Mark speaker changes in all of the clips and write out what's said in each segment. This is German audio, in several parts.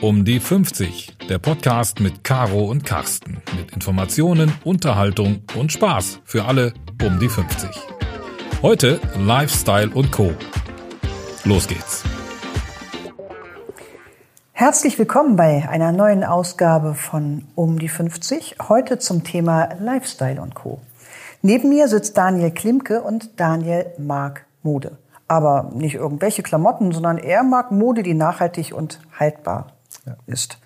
Speaker 1: Um die 50, der Podcast mit Caro und Carsten. Mit Informationen, Unterhaltung und Spaß für alle um die 50. Heute Lifestyle und Co. Los geht's.
Speaker 2: Herzlich willkommen bei einer neuen Ausgabe von Um die 50. Heute zum Thema Lifestyle und Co. Neben mir sitzt Daniel Klimke und Daniel mag Mode. Aber nicht irgendwelche Klamotten, sondern er mag Mode, die nachhaltig und haltbar ist.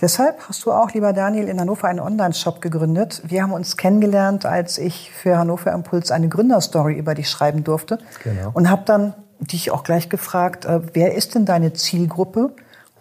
Speaker 2: Deshalb hast du auch, lieber Daniel, in Hannover einen Online-Shop gegründet. Wir haben uns kennengelernt, als ich für Hannover Impuls eine Gründerstory über dich schreiben durfte. Genau. Und habe dann dich auch gleich gefragt, äh, wer ist denn deine Zielgruppe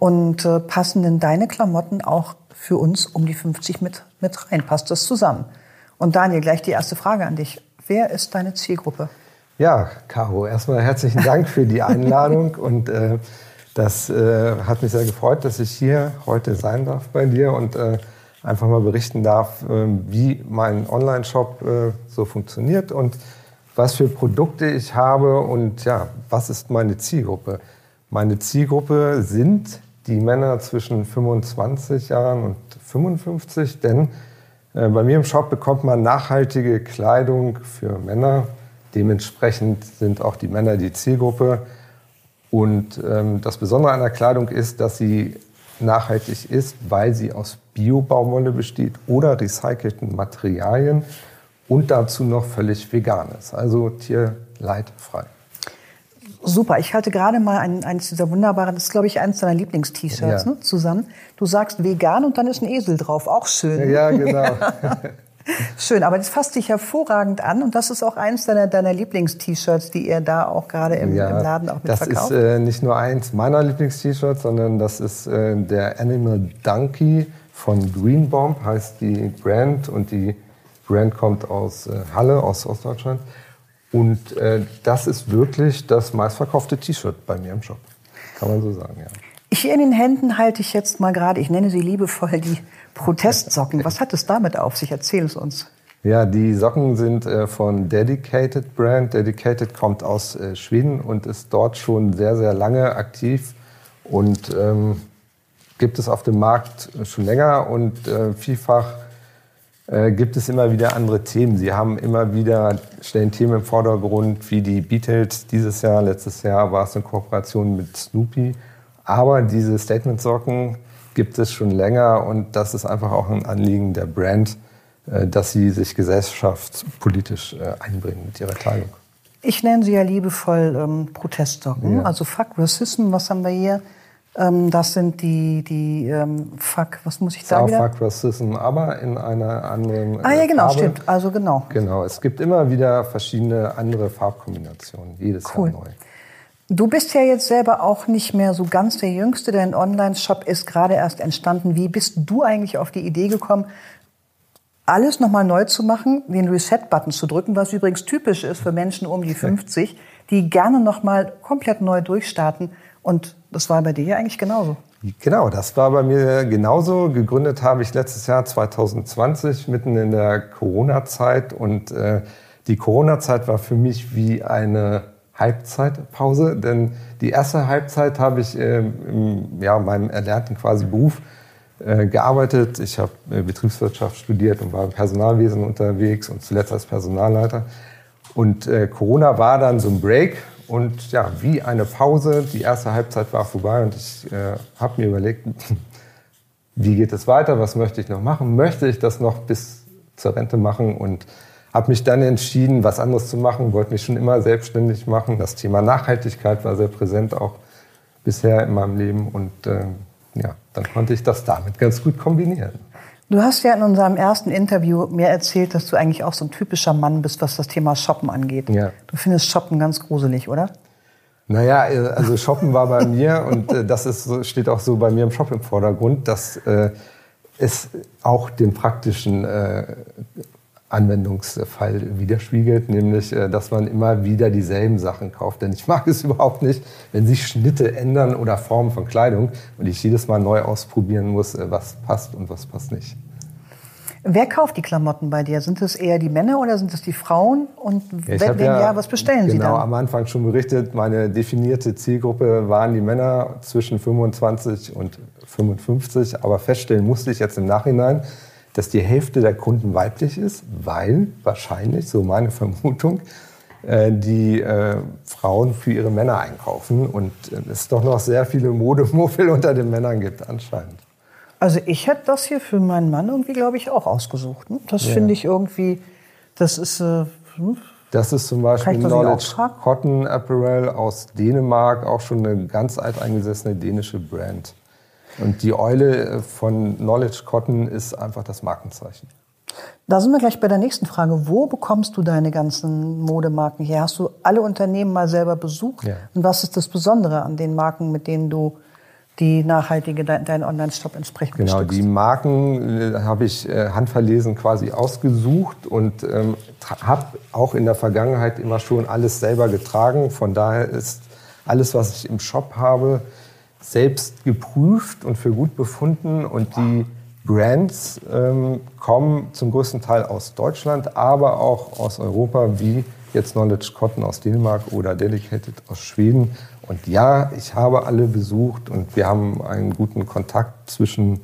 Speaker 2: und äh, passen denn deine Klamotten auch für uns um die 50 mit, mit rein? Passt das zusammen? Und Daniel, gleich die erste Frage an dich. Wer ist deine Zielgruppe?
Speaker 3: Ja, Caro, erstmal herzlichen Dank für die Einladung und äh, das äh, hat mich sehr gefreut, dass ich hier heute sein darf bei dir und äh, einfach mal berichten darf, äh, wie mein Online-Shop äh, so funktioniert und was für Produkte ich habe und ja, was ist meine Zielgruppe. Meine Zielgruppe sind die Männer zwischen 25 Jahren und 55, denn äh, bei mir im Shop bekommt man nachhaltige Kleidung für Männer. Dementsprechend sind auch die Männer die Zielgruppe. Und ähm, das Besondere an der Kleidung ist, dass sie nachhaltig ist, weil sie aus Bio-Baumwolle besteht oder recycelten Materialien und dazu noch völlig vegan ist, also tierleidfrei.
Speaker 2: Super, ich halte gerade mal ein, eines dieser wunderbaren, das ist glaube ich eines deiner Lieblingst-T-Shirts ja. ne, zusammen. Du sagst vegan und dann ist ein Esel drauf, auch schön.
Speaker 3: Ja, genau.
Speaker 2: Schön, aber das fasst dich hervorragend an und das ist auch eins deiner, deiner Lieblings-T-Shirts, die ihr da auch gerade im, ja, im, Laden auch mit
Speaker 3: das
Speaker 2: verkauft.
Speaker 3: Das ist äh, nicht nur eins meiner Lieblings-T-Shirts, sondern das ist äh, der Animal Donkey von Green Bomb, heißt die Brand und die Brand kommt aus äh, Halle, aus Ostdeutschland. Und äh, das ist wirklich das meistverkaufte T-Shirt bei mir im Shop. Kann man so sagen, ja.
Speaker 2: Ich in den Händen halte ich jetzt mal gerade, ich nenne sie liebevoll die Protestsocken. Was hat es damit auf sich? Erzähl es uns.
Speaker 3: Ja, die Socken sind äh, von Dedicated Brand. Dedicated kommt aus äh, Schweden und ist dort schon sehr, sehr lange aktiv und ähm, gibt es auf dem Markt schon länger und äh, vielfach äh, gibt es immer wieder andere Themen. Sie haben immer wieder, stellen Themen im Vordergrund, wie die Beatles dieses Jahr, letztes Jahr war es in Kooperation mit Snoopy. Aber diese Statement-Socken gibt es schon länger und das ist einfach auch ein Anliegen der Brand, äh, dass sie sich gesellschaftspolitisch äh, einbringen mit ihrer Kleidung.
Speaker 2: Ich nenne sie ja liebevoll ähm, Protestsocken. Ja. Also Fuck Racism, was haben wir hier? Ähm, das sind die, die ähm, Fuck, was muss ich da wieder?
Speaker 3: Fuck Racism, aber in einer anderen
Speaker 2: Ah ja, genau, Farbe. stimmt. Also genau.
Speaker 3: Genau, es gibt immer wieder verschiedene andere Farbkombinationen, jedes cool. Jahr neu.
Speaker 2: Du bist ja jetzt selber auch nicht mehr so ganz der Jüngste. Dein Online-Shop ist gerade erst entstanden. Wie bist du eigentlich auf die Idee gekommen, alles nochmal neu zu machen, den Reset-Button zu drücken, was übrigens typisch ist für Menschen um die 50, die gerne nochmal komplett neu durchstarten. Und das war bei dir ja eigentlich genauso.
Speaker 3: Genau, das war bei mir genauso. Gegründet habe ich letztes Jahr 2020, mitten in der Corona-Zeit. Und äh, die Corona-Zeit war für mich wie eine Halbzeitpause, denn die erste Halbzeit habe ich äh, in ja, meinem erlernten quasi Beruf äh, gearbeitet. Ich habe äh, Betriebswirtschaft studiert und war im Personalwesen unterwegs und zuletzt als Personalleiter. Und äh, Corona war dann so ein Break und ja, wie eine Pause. Die erste Halbzeit war vorbei und ich äh, habe mir überlegt, wie geht es weiter, was möchte ich noch machen? Möchte ich das noch bis zur Rente machen? Und habe mich dann entschieden, was anderes zu machen, wollte mich schon immer selbstständig machen. Das Thema Nachhaltigkeit war sehr präsent auch bisher in meinem Leben und äh, ja, dann konnte ich das damit ganz gut kombinieren.
Speaker 2: Du hast ja in unserem ersten Interview mir erzählt, dass du eigentlich auch so ein typischer Mann bist, was das Thema Shoppen angeht. Ja. Du findest Shoppen ganz gruselig, oder?
Speaker 3: Naja, also Shoppen war bei mir und äh, das ist, steht auch so bei mir im Shop im Vordergrund, dass äh, es auch den praktischen äh, Anwendungsfall widerspiegelt, nämlich äh, dass man immer wieder dieselben Sachen kauft. Denn ich mag es überhaupt nicht, wenn sich Schnitte ändern oder Formen von Kleidung und ich jedes Mal neu ausprobieren muss, äh, was passt und was passt nicht.
Speaker 2: Wer kauft die Klamotten bei dir? Sind es eher die Männer oder sind es die Frauen? Und
Speaker 3: Ja,
Speaker 2: wenn ja, ja, was bestellen
Speaker 3: genau
Speaker 2: sie dann?
Speaker 3: am Anfang schon berichtet, meine definierte Zielgruppe waren die Männer zwischen 25 und 55. Aber feststellen musste ich jetzt im Nachhinein, dass die Hälfte der Kunden weiblich ist, weil wahrscheinlich, so meine Vermutung, äh, die äh, Frauen für ihre Männer einkaufen und äh, es doch noch sehr viele Modemuffel unter den Männern gibt anscheinend.
Speaker 2: Also ich hätte das hier für meinen Mann irgendwie, glaube ich, auch ausgesucht. Ne? Das
Speaker 3: Ja.
Speaker 2: finde ich irgendwie, das ist, äh, hm,
Speaker 3: Das ist zum Beispiel Knowledge? Cotton Apparel aus Dänemark, auch schon eine ganz alteingesessene dänische Brand. Und die Eule von Knowledge Cotton ist einfach das Markenzeichen.
Speaker 2: da sind wir gleich bei der nächsten Frage. Wo bekommst du deine ganzen Modemarken her? Hast du alle Unternehmen mal selber besucht?
Speaker 3: Ja.
Speaker 2: Und was ist das Besondere an den Marken, mit denen du die nachhaltige, dein, deinen Online-Shop entsprechend
Speaker 3: Genau,
Speaker 2: bestückst?
Speaker 3: die Marken äh, habe ich äh, handverlesen quasi ausgesucht und ähm, habe auch in der Vergangenheit immer schon alles selber getragen. Von daher ist alles, was ich im Shop habe, selbst geprüft und für gut befunden. Und die Brands ähm, kommen zum größten Teil aus Deutschland, aber auch aus Europa, wie jetzt Knowledge Cotton aus Dänemark oder Delicated aus Schweden. Und ja, ich habe alle besucht und wir haben einen guten Kontakt zwischen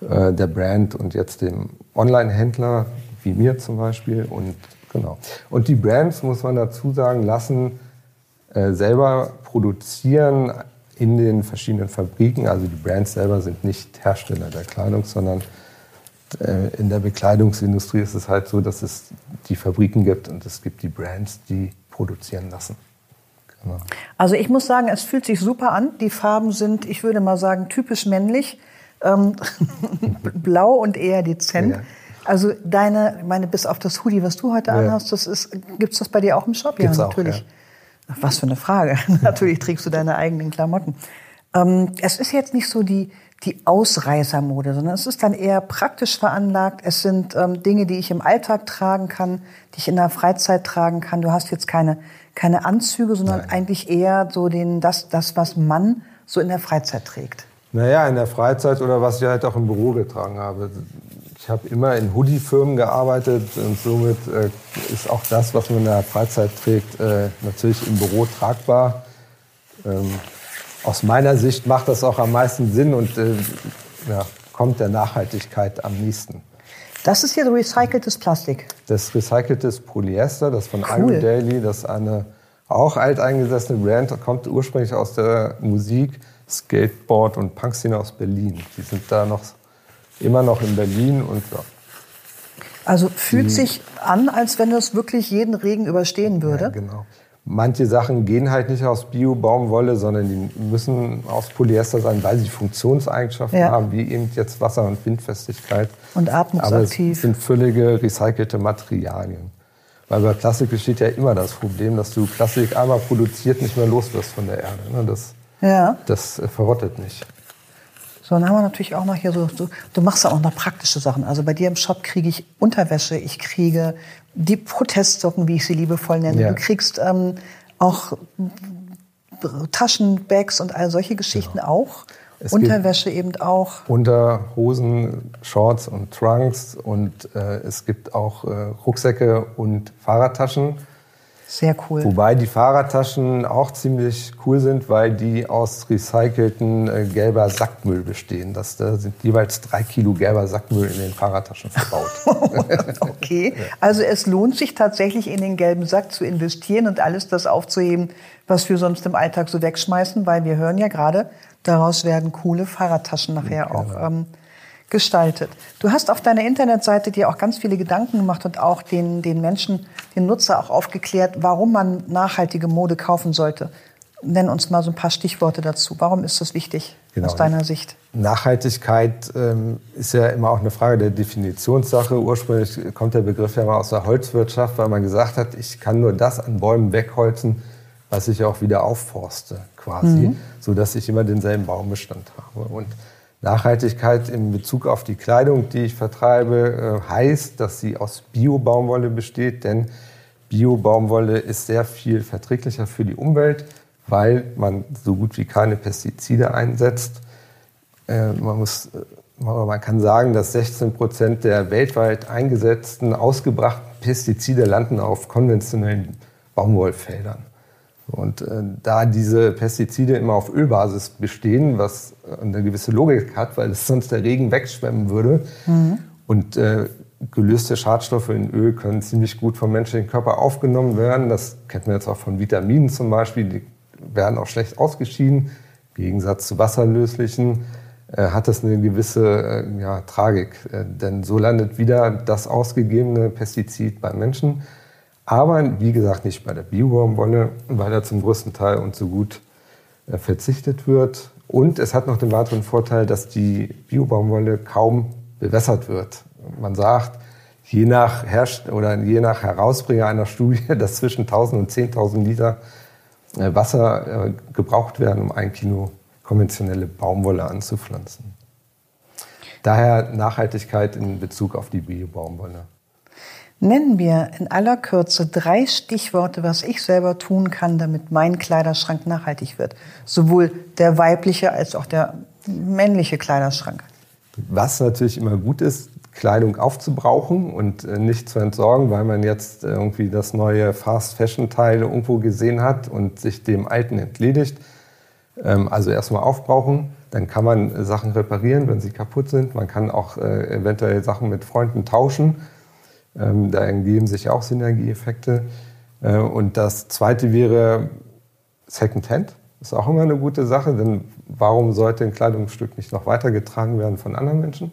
Speaker 3: äh, der Brand und jetzt dem Online-Händler, wie mir zum Beispiel. Und genau. Und die Brands, muss man dazu sagen, lassen äh, selber produzieren in den verschiedenen Fabriken. Also die Brands selber sind nicht Hersteller der Kleidung, sondern äh, in der Bekleidungsindustrie ist es halt so, dass es die Fabriken gibt und es gibt die Brands, die produzieren lassen. Genau.
Speaker 2: Also ich muss sagen, es fühlt sich super an. Die Farben sind, ich würde mal sagen, typisch männlich. Ähm, blau und eher dezent.
Speaker 3: Ja.
Speaker 2: Also deine, ich meine, bis auf das Hoodie, was du heute
Speaker 3: Ja.
Speaker 2: anhast, das ist, gibt's das bei dir auch im Shop?
Speaker 3: Gibt's
Speaker 2: ja,
Speaker 3: auch,
Speaker 2: natürlich.
Speaker 3: ja.
Speaker 2: Was für eine Frage. natürlich trägst du deine eigenen Klamotten. Ähm, es ist jetzt nicht so die, die Ausreißermode, sondern es ist dann eher praktisch veranlagt. Es sind ähm, Dinge, die ich im Alltag tragen kann, die ich in der Freizeit tragen kann. Du hast jetzt keine, keine Anzüge, sondern eigentlich eher so den, das, das, was man so in der Freizeit trägt.
Speaker 3: Naja, in der Freizeit oder was ich halt auch im Büro getragen habe. Ich habe immer in Hoodie-Firmen gearbeitet und somit äh, ist auch das, was man in der Freizeit trägt, äh, natürlich im Büro tragbar. Ähm, aus meiner Sicht macht das auch am meisten Sinn und äh, ja, kommt der Nachhaltigkeit am nächsten.
Speaker 2: Das ist hier recyceltes Plastik.
Speaker 3: Das recyceltes Polyester, das von
Speaker 2: Cool.
Speaker 3: Iron Daily, das ist eine auch alteingesessene Brand, kommt ursprünglich aus der Musik, Skateboard und Punkszene aus Berlin. Die sind da noch immer noch in Berlin und ja,
Speaker 2: Also fühlt sich an, als wenn es wirklich jeden Regen überstehen würde.
Speaker 3: ja, genau. Manche Sachen gehen halt nicht aus Bio-Baumwolle, sondern die müssen aus Polyester sein, weil sie Funktionseigenschaften
Speaker 2: Ja.
Speaker 3: haben, wie eben jetzt Wasser- und Windfestigkeit.
Speaker 2: Und
Speaker 3: Aber
Speaker 2: atmungsaktiv.
Speaker 3: es sind völlige recycelte Materialien. Weil bei Plastik besteht ja immer das Problem, dass du Plastik einmal produziert nicht mehr los wirst von der Erde. ne? Das,
Speaker 2: Ja.
Speaker 3: das äh, verrottet nicht.
Speaker 2: So, dann haben wir natürlich auch noch hier so, so du machst auch noch praktische Sachen. Also bei dir im Shop kriege ich Unterwäsche, ich kriege die Protestsocken, wie ich sie liebevoll nenne.
Speaker 3: Ja.
Speaker 2: Du kriegst ähm, auch Taschen, Bags und all solche Geschichten auch.
Speaker 3: Genau. Es gibt-
Speaker 2: Unterwäsche eben auch.
Speaker 3: Unterhosen, Shorts und Trunks und äh, es gibt auch äh, Rucksäcke und Fahrradtaschen.
Speaker 2: Sehr cool.
Speaker 3: Wobei die Fahrradtaschen auch ziemlich cool sind, weil die aus recycelten äh, gelber Sackmüll bestehen. Das, da sind jeweils drei Kilo gelber Sackmüll in den Fahrradtaschen verbaut.
Speaker 2: Okay, also es lohnt sich tatsächlich in den gelben Sack zu investieren und alles das aufzuheben, was wir sonst im Alltag so wegschmeißen, weil wir hören ja gerade, daraus werden coole Fahrradtaschen nachher auch ähm, gestaltet. Du hast auf deiner Internetseite dir auch ganz viele Gedanken gemacht und auch den, den Menschen, den Nutzer auch aufgeklärt, warum man nachhaltige Mode kaufen sollte. Nenn uns mal so ein paar Stichworte dazu. Warum ist das wichtig
Speaker 3: Genau.
Speaker 2: aus deiner Sicht?
Speaker 3: Nachhaltigkeit ähm, ist ja immer auch eine Frage der Definitionssache. Ursprünglich kommt der Begriff ja mal aus der Holzwirtschaft, weil man gesagt hat, ich kann nur das an Bäumen wegholzen, was ich auch wieder aufforste, quasi, so dass ich immer denselben Baumbestand habe. Und Nachhaltigkeit in Bezug auf die Kleidung, die ich vertreibe, äh, heißt, dass sie aus Bio-Baumwolle besteht, denn Bio-Baumwolle ist sehr viel verträglicher für die Umwelt, weil man so gut wie keine Pestizide einsetzt. Äh, man muss äh, man kann sagen, dass 16 Prozent der weltweit eingesetzten, ausgebrachten Pestizide landen auf konventionellen Baumwollfeldern. Und äh, da diese Pestizide immer auf Ölbasis bestehen, was eine gewisse Logik hat, weil es sonst der Regen wegschwemmen würde, mhm. und äh, gelöste Schadstoffe in Öl können ziemlich gut vom menschlichen Körper aufgenommen werden. Das kennt man jetzt auch von Vitaminen zum Beispiel, die werden auch schlecht ausgeschieden. Im Gegensatz zu wasserlöslichen äh, hat das eine gewisse äh, ja, Tragik. Äh, denn so landet wieder das ausgegebene Pestizid beim Menschen. Aber wie gesagt, nicht bei der Biobaumwolle, weil da zum größten Teil und so gut äh, verzichtet wird. Und es hat noch den weiteren Vorteil, dass die Biobaumwolle kaum bewässert wird. Man sagt, je nach, Herst oder je nach Herausbringer einer Studie, dass zwischen 1000 und 10.000 Liter äh, Wasser äh, gebraucht werden, um ein Kilo konventionelle Baumwolle anzupflanzen. Daher Nachhaltigkeit in Bezug auf die Biobaumwolle.
Speaker 2: Nennen wir in aller Kürze drei Stichworte, was ich selber tun kann, damit mein Kleiderschrank nachhaltig wird. Sowohl der weibliche als auch der männliche Kleiderschrank.
Speaker 3: Was natürlich immer gut ist, Kleidung aufzubrauchen und äh, nicht zu entsorgen, weil man jetzt irgendwie das neue Fast-Fashion-Teil irgendwo gesehen hat und sich dem alten entledigt. Ähm, also erstmal aufbrauchen, dann kann man Sachen reparieren, wenn sie kaputt sind. Man kann auch äh, eventuell Sachen mit Freunden tauschen ähm, da ergeben sich auch Synergieeffekte. Äh, und das Zweite wäre Secondhand. Ist auch immer eine gute Sache, denn warum sollte ein Kleidungsstück nicht noch weitergetragen werden von anderen Menschen?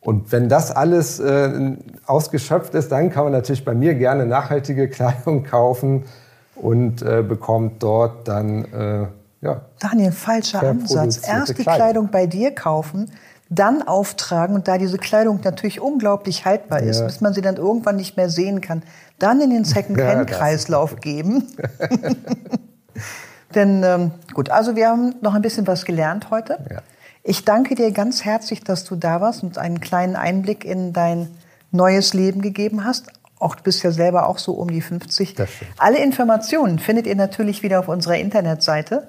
Speaker 3: Und wenn das alles äh, ausgeschöpft ist, dann kann man natürlich bei mir gerne nachhaltige Kleidung kaufen und äh, bekommt dort dann äh, ja.
Speaker 2: Daniel, falscher Ansatz. Erst die Kleidung. Kleidung bei dir kaufen, dann auftragen und da diese Kleidung natürlich unglaublich haltbar ist, ja. bis man sie dann irgendwann nicht mehr sehen kann, dann in den Second-Hand-Kreislauf ja, geben. Denn ähm, gut, also wir haben noch ein bisschen was gelernt heute. Ja. Ich danke dir ganz herzlich, dass du da warst und einen kleinen Einblick in dein neues Leben gegeben hast. Auch du bist ja selber auch so um die 50. Alle Informationen findet ihr natürlich wieder auf unserer Internetseite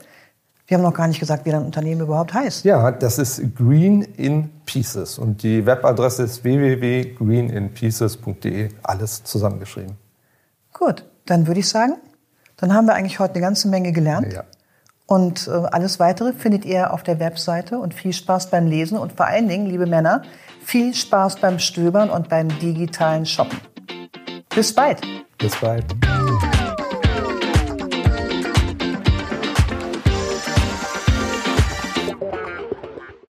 Speaker 2: wir haben noch gar nicht gesagt, wie dein Unternehmen überhaupt heißt.
Speaker 3: Ja, das ist Green in Pieces und die Webadresse ist www.greeninpieces.de, alles zusammengeschrieben.
Speaker 2: Gut, dann würde ich sagen, dann haben wir eigentlich heute eine ganze Menge gelernt. Ja. Und äh, alles weitere findet ihr auf der Webseite und viel Spaß beim Lesen und vor allen Dingen, liebe Männer, viel Spaß beim Stöbern und beim digitalen Shoppen. Bis bald.
Speaker 3: Bis bald.